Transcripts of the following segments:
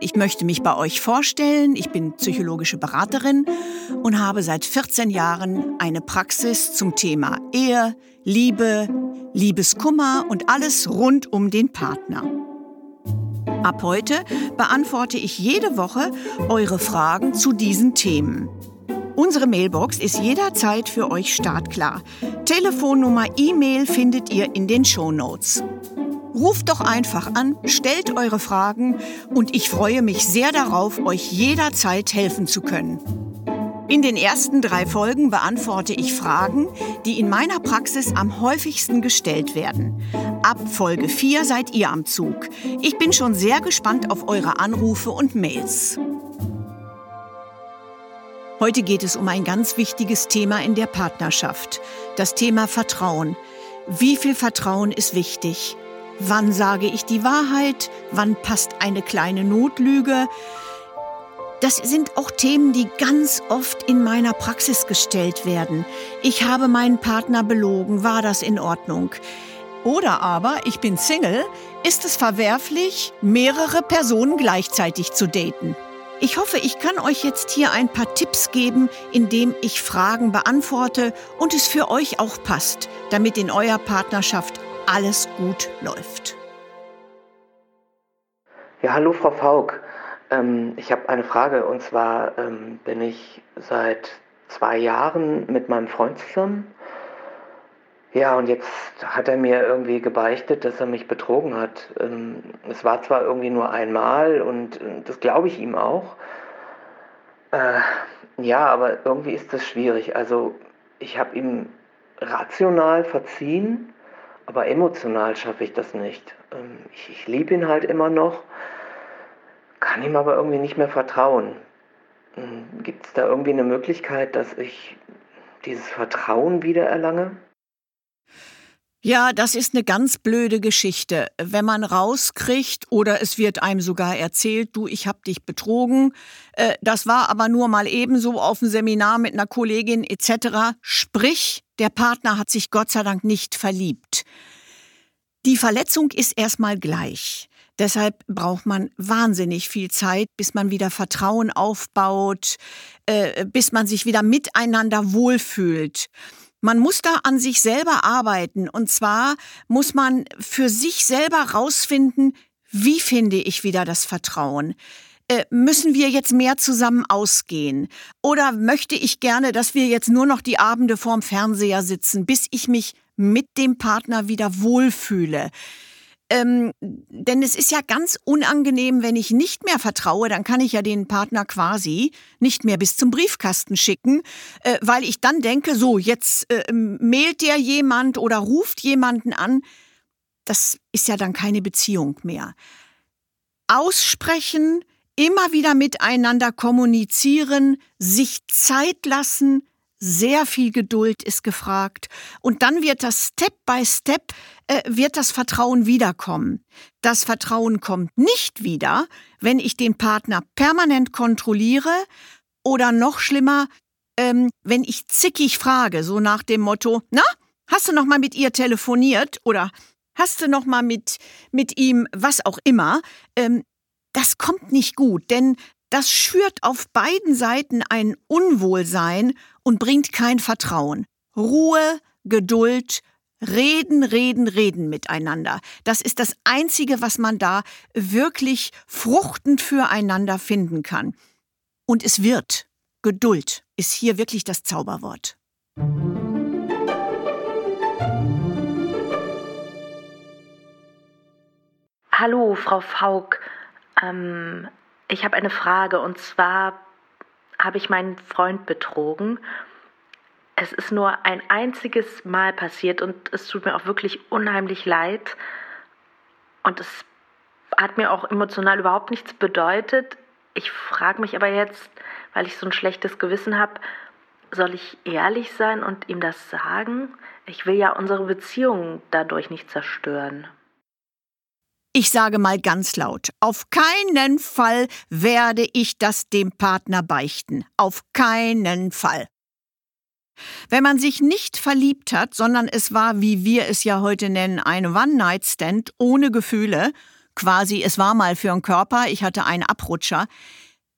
Ich möchte mich bei euch vorstellen. Ich bin psychologische Beraterin und habe seit 14 Jahren eine Praxis zum Thema Ehe, Liebe, Liebeskummer und alles rund um den Partner. Ab heute beantworte ich jede Woche eure Fragen zu diesen Themen. Unsere Mailbox ist jederzeit für euch startklar. Telefonnummer, E-Mail findet ihr in den Show Notes. Ruft doch einfach an, stellt eure Fragen und ich freue mich sehr darauf, euch jederzeit helfen zu können. In den ersten drei Folgen beantworte ich Fragen, die in meiner Praxis am häufigsten gestellt werden. Ab Folge 4 seid ihr am Zug. Ich bin schon sehr gespannt auf eure Anrufe und Mails. Heute geht es um ein ganz wichtiges Thema in der Partnerschaft. Das Thema Vertrauen. Wie viel Vertrauen ist wichtig? Wann sage ich die Wahrheit? Wann passt eine kleine Notlüge? Das sind auch Themen, die ganz oft in meiner Praxis gestellt werden. Ich habe meinen Partner belogen, war das in Ordnung? Oder aber, ich bin Single, ist es verwerflich, mehrere Personen gleichzeitig zu daten? Ich hoffe, ich kann euch jetzt hier ein paar Tipps geben, indem ich Fragen beantworte und es für euch auch passt, damit in eurer Partnerschaft alles gut läuft. Ja, hallo Frau Faulk. Ähm, ich habe eine Frage und zwar ähm, bin ich seit zwei Jahren mit meinem Freund zusammen. Ja, und jetzt hat er mir irgendwie gebeichtet, dass er mich betrogen hat. Ähm, es war zwar irgendwie nur einmal und äh, das glaube ich ihm auch. Äh, ja, aber irgendwie ist das schwierig. Also ich habe ihm rational verziehen, aber emotional schaffe ich das nicht. Ähm, ich, ich liebe ihn halt immer noch kann ihm aber irgendwie nicht mehr vertrauen. Hm, Gibt es da irgendwie eine Möglichkeit, dass ich dieses Vertrauen wieder erlange? Ja, das ist eine ganz blöde Geschichte. Wenn man rauskriegt oder es wird einem sogar erzählt, du, ich hab dich betrogen, äh, das war aber nur mal ebenso auf dem Seminar mit einer Kollegin etc. Sprich, der Partner hat sich Gott sei Dank nicht verliebt. Die Verletzung ist erstmal gleich. Deshalb braucht man wahnsinnig viel Zeit, bis man wieder Vertrauen aufbaut, äh, bis man sich wieder miteinander wohlfühlt. Man muss da an sich selber arbeiten. Und zwar muss man für sich selber rausfinden, wie finde ich wieder das Vertrauen? Äh, müssen wir jetzt mehr zusammen ausgehen? Oder möchte ich gerne, dass wir jetzt nur noch die Abende vorm Fernseher sitzen, bis ich mich mit dem Partner wieder wohlfühle? Ähm, denn es ist ja ganz unangenehm, wenn ich nicht mehr vertraue, dann kann ich ja den Partner quasi nicht mehr bis zum Briefkasten schicken, äh, weil ich dann denke, so, jetzt äh, mailt der jemand oder ruft jemanden an. Das ist ja dann keine Beziehung mehr. Aussprechen, immer wieder miteinander kommunizieren, sich Zeit lassen, sehr viel Geduld ist gefragt. Und dann wird das Step by Step, äh, wird das Vertrauen wiederkommen. Das Vertrauen kommt nicht wieder, wenn ich den Partner permanent kontrolliere oder noch schlimmer, ähm, wenn ich zickig frage, so nach dem Motto, na, hast du noch mal mit ihr telefoniert oder hast du noch mal mit, mit ihm was auch immer, ähm, das kommt nicht gut, denn das schürt auf beiden Seiten ein Unwohlsein und bringt kein Vertrauen. Ruhe, Geduld, reden, reden, reden miteinander. Das ist das Einzige, was man da wirklich fruchtend füreinander finden kann. Und es wird. Geduld ist hier wirklich das Zauberwort. Hallo, Frau Faulk. Ähm, ich habe eine Frage und zwar habe ich meinen Freund betrogen. Es ist nur ein einziges Mal passiert und es tut mir auch wirklich unheimlich leid. Und es hat mir auch emotional überhaupt nichts bedeutet. Ich frage mich aber jetzt, weil ich so ein schlechtes Gewissen habe. Soll ich ehrlich sein und ihm das sagen? Ich will ja unsere Beziehung dadurch nicht zerstören. Ich sage mal ganz laut, auf keinen Fall werde ich das dem Partner beichten. Auf keinen Fall. Wenn man sich nicht verliebt hat, sondern es war, wie wir es ja heute nennen, ein One-Night-Stand ohne Gefühle, quasi es war mal für einen Körper, ich hatte einen Abrutscher,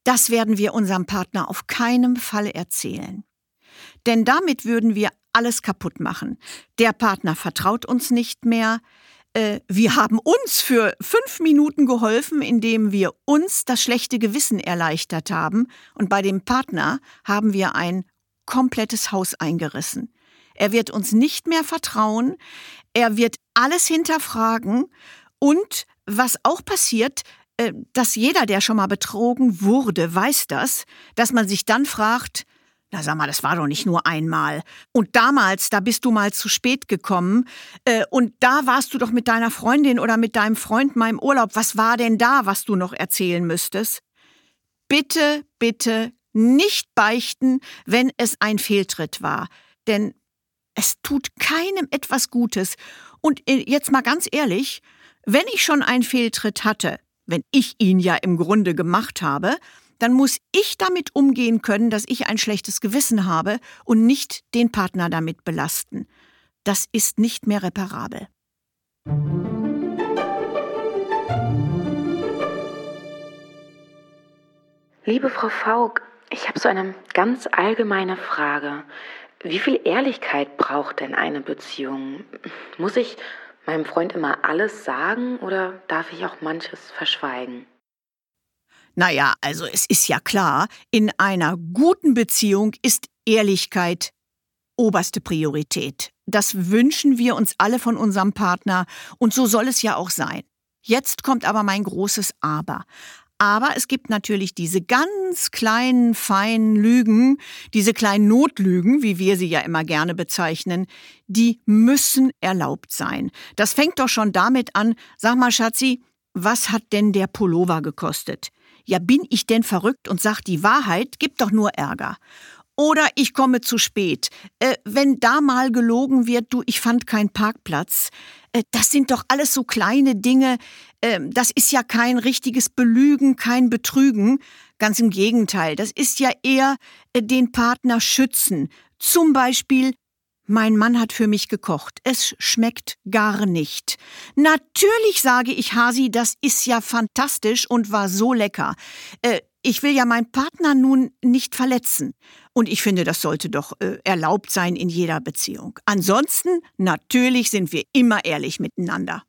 das werden wir unserem Partner auf keinen Fall erzählen. Denn damit würden wir alles kaputt machen. Der Partner vertraut uns nicht mehr, äh, wir haben uns für fünf Minuten geholfen, indem wir uns das schlechte Gewissen erleichtert haben. Und bei dem Partner haben wir ein komplettes Haus eingerissen. Er wird uns nicht mehr vertrauen. Er wird alles hinterfragen. Und was auch passiert, äh, dass jeder, der schon mal betrogen wurde, weiß das, dass man sich dann fragt, na sag mal, das war doch nicht nur einmal. Und damals, da bist du mal zu spät gekommen. Äh, und da warst du doch mit deiner Freundin oder mit deinem Freund mal im Urlaub. Was war denn da, was du noch erzählen müsstest? Bitte, bitte nicht beichten, wenn es ein Fehltritt war. Denn es tut keinem etwas Gutes. Und äh, jetzt mal ganz ehrlich, wenn ich schon einen Fehltritt hatte, wenn ich ihn ja im Grunde gemacht habe, dann muss ich damit umgehen können, dass ich ein schlechtes Gewissen habe und nicht den Partner damit belasten. Das ist nicht mehr reparabel. Liebe Frau Faulk, ich habe so eine ganz allgemeine Frage. Wie viel Ehrlichkeit braucht denn eine Beziehung? Muss ich meinem Freund immer alles sagen oder darf ich auch manches verschweigen? Naja, also es ist ja klar, in einer guten Beziehung ist Ehrlichkeit oberste Priorität. Das wünschen wir uns alle von unserem Partner und so soll es ja auch sein. Jetzt kommt aber mein großes Aber. Aber es gibt natürlich diese ganz kleinen, feinen Lügen, diese kleinen Notlügen, wie wir sie ja immer gerne bezeichnen, die müssen erlaubt sein. Das fängt doch schon damit an, sag mal, Schatzi, was hat denn der Pullover gekostet? Ja, bin ich denn verrückt und sag die Wahrheit, gibt doch nur Ärger. Oder ich komme zu spät. Äh, wenn da mal gelogen wird, du, ich fand keinen Parkplatz. Äh, das sind doch alles so kleine Dinge. Äh, das ist ja kein richtiges Belügen, kein Betrügen. Ganz im Gegenteil. Das ist ja eher äh, den Partner schützen. Zum Beispiel, mein Mann hat für mich gekocht. Es schmeckt gar nicht. Natürlich sage ich Hasi, das ist ja fantastisch und war so lecker. Äh, ich will ja meinen Partner nun nicht verletzen. Und ich finde, das sollte doch äh, erlaubt sein in jeder Beziehung. Ansonsten, natürlich sind wir immer ehrlich miteinander.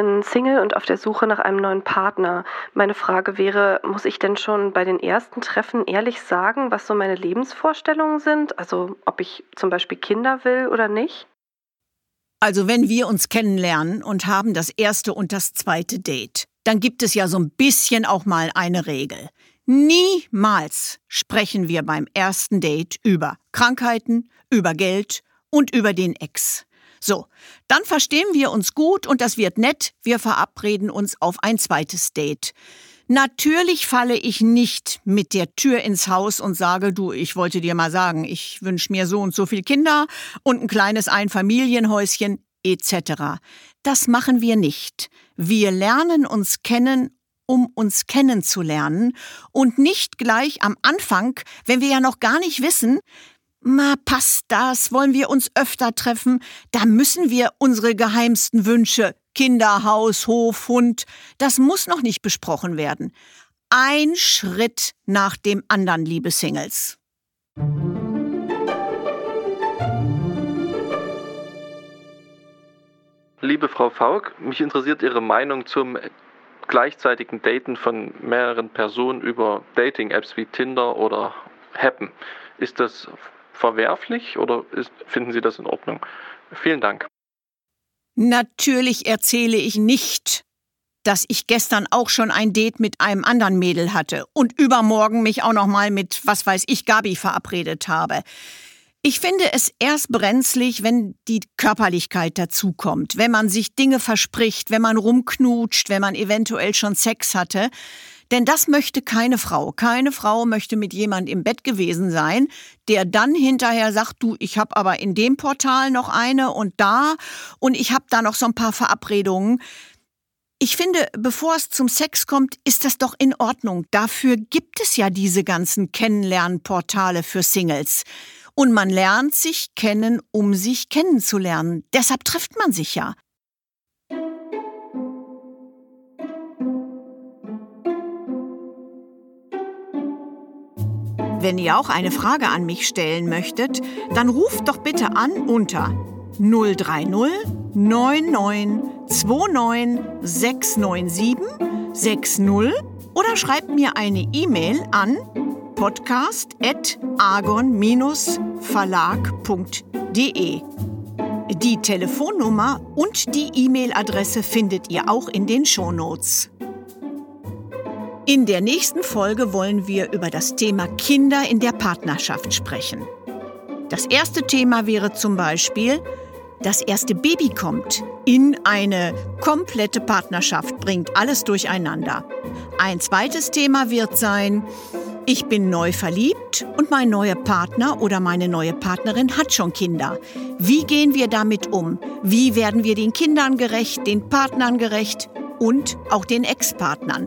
Bin Single und auf der Suche nach einem neuen Partner. Meine Frage wäre, muss ich denn schon bei den ersten Treffen ehrlich sagen, was so meine Lebensvorstellungen sind? Also ob ich zum Beispiel Kinder will oder nicht? Also wenn wir uns kennenlernen und haben das erste und das zweite Date, dann gibt es ja so ein bisschen auch mal eine Regel. Niemals sprechen wir beim ersten Date über Krankheiten, über Geld und über den Ex. So, dann verstehen wir uns gut und das wird nett. Wir verabreden uns auf ein zweites Date. Natürlich falle ich nicht mit der Tür ins Haus und sage, du, ich wollte dir mal sagen, ich wünsche mir so und so viel Kinder und ein kleines Einfamilienhäuschen etc. Das machen wir nicht. Wir lernen uns kennen um uns kennenzulernen und nicht gleich am Anfang, wenn wir ja noch gar nicht wissen, Ma, passt das? Wollen wir uns öfter treffen? Da müssen wir unsere geheimsten Wünsche, Kinder, Haus, Hof, Hund, das muss noch nicht besprochen werden. Ein Schritt nach dem anderen, liebe Singles. Liebe Frau Faulk, mich interessiert Ihre Meinung zum gleichzeitigen Daten von mehreren Personen über Dating-Apps wie Tinder oder Happen. Ist das verwerflich oder ist, finden Sie das in Ordnung? Vielen Dank. Natürlich erzähle ich nicht, dass ich gestern auch schon ein Date mit einem anderen Mädel hatte und übermorgen mich auch noch mal mit, was weiß ich, Gabi verabredet habe. Ich finde es erst brenzlig, wenn die Körperlichkeit dazukommt, wenn man sich Dinge verspricht, wenn man rumknutscht, wenn man eventuell schon Sex hatte. Denn das möchte keine Frau. Keine Frau möchte mit jemand im Bett gewesen sein, der dann hinterher sagt, du, ich habe aber in dem Portal noch eine und da und ich habe da noch so ein paar Verabredungen. Ich finde, bevor es zum Sex kommt, ist das doch in Ordnung. Dafür gibt es ja diese ganzen Kennenlernportale für Singles. Und man lernt sich kennen, um sich kennenzulernen. Deshalb trifft man sich ja. Wenn ihr auch eine Frage an mich stellen möchtet, dann ruft doch bitte an unter 030 99 29 697 60 oder schreibt mir eine E-Mail an podcast.argon-verlag.de. Die Telefonnummer und die E-Mail-Adresse findet ihr auch in den Shownotes. In der nächsten Folge wollen wir über das Thema Kinder in der Partnerschaft sprechen. Das erste Thema wäre zum Beispiel, das erste Baby kommt in eine komplette Partnerschaft, bringt alles durcheinander. Ein zweites Thema wird sein, ich bin neu verliebt und mein neuer Partner oder meine neue Partnerin hat schon Kinder. Wie gehen wir damit um? Wie werden wir den Kindern gerecht, den Partnern gerecht und auch den Ex-Partnern?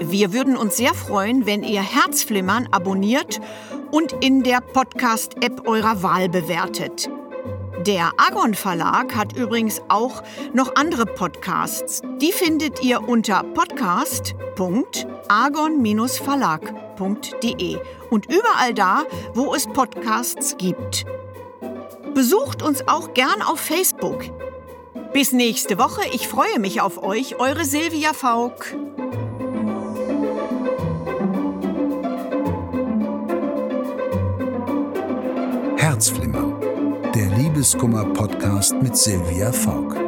Wir würden uns sehr freuen, wenn ihr Herzflimmern abonniert und in der Podcast-App eurer Wahl bewertet. Der Agon Verlag hat übrigens auch noch andere Podcasts. Die findet ihr unter podcast.agon-verlag.de und überall da, wo es Podcasts gibt. Besucht uns auch gern auf Facebook. Bis nächste Woche. Ich freue mich auf euch. Eure Silvia Faulk. Herzflimmer der Liebeskummer-Podcast mit Silvia Faulk.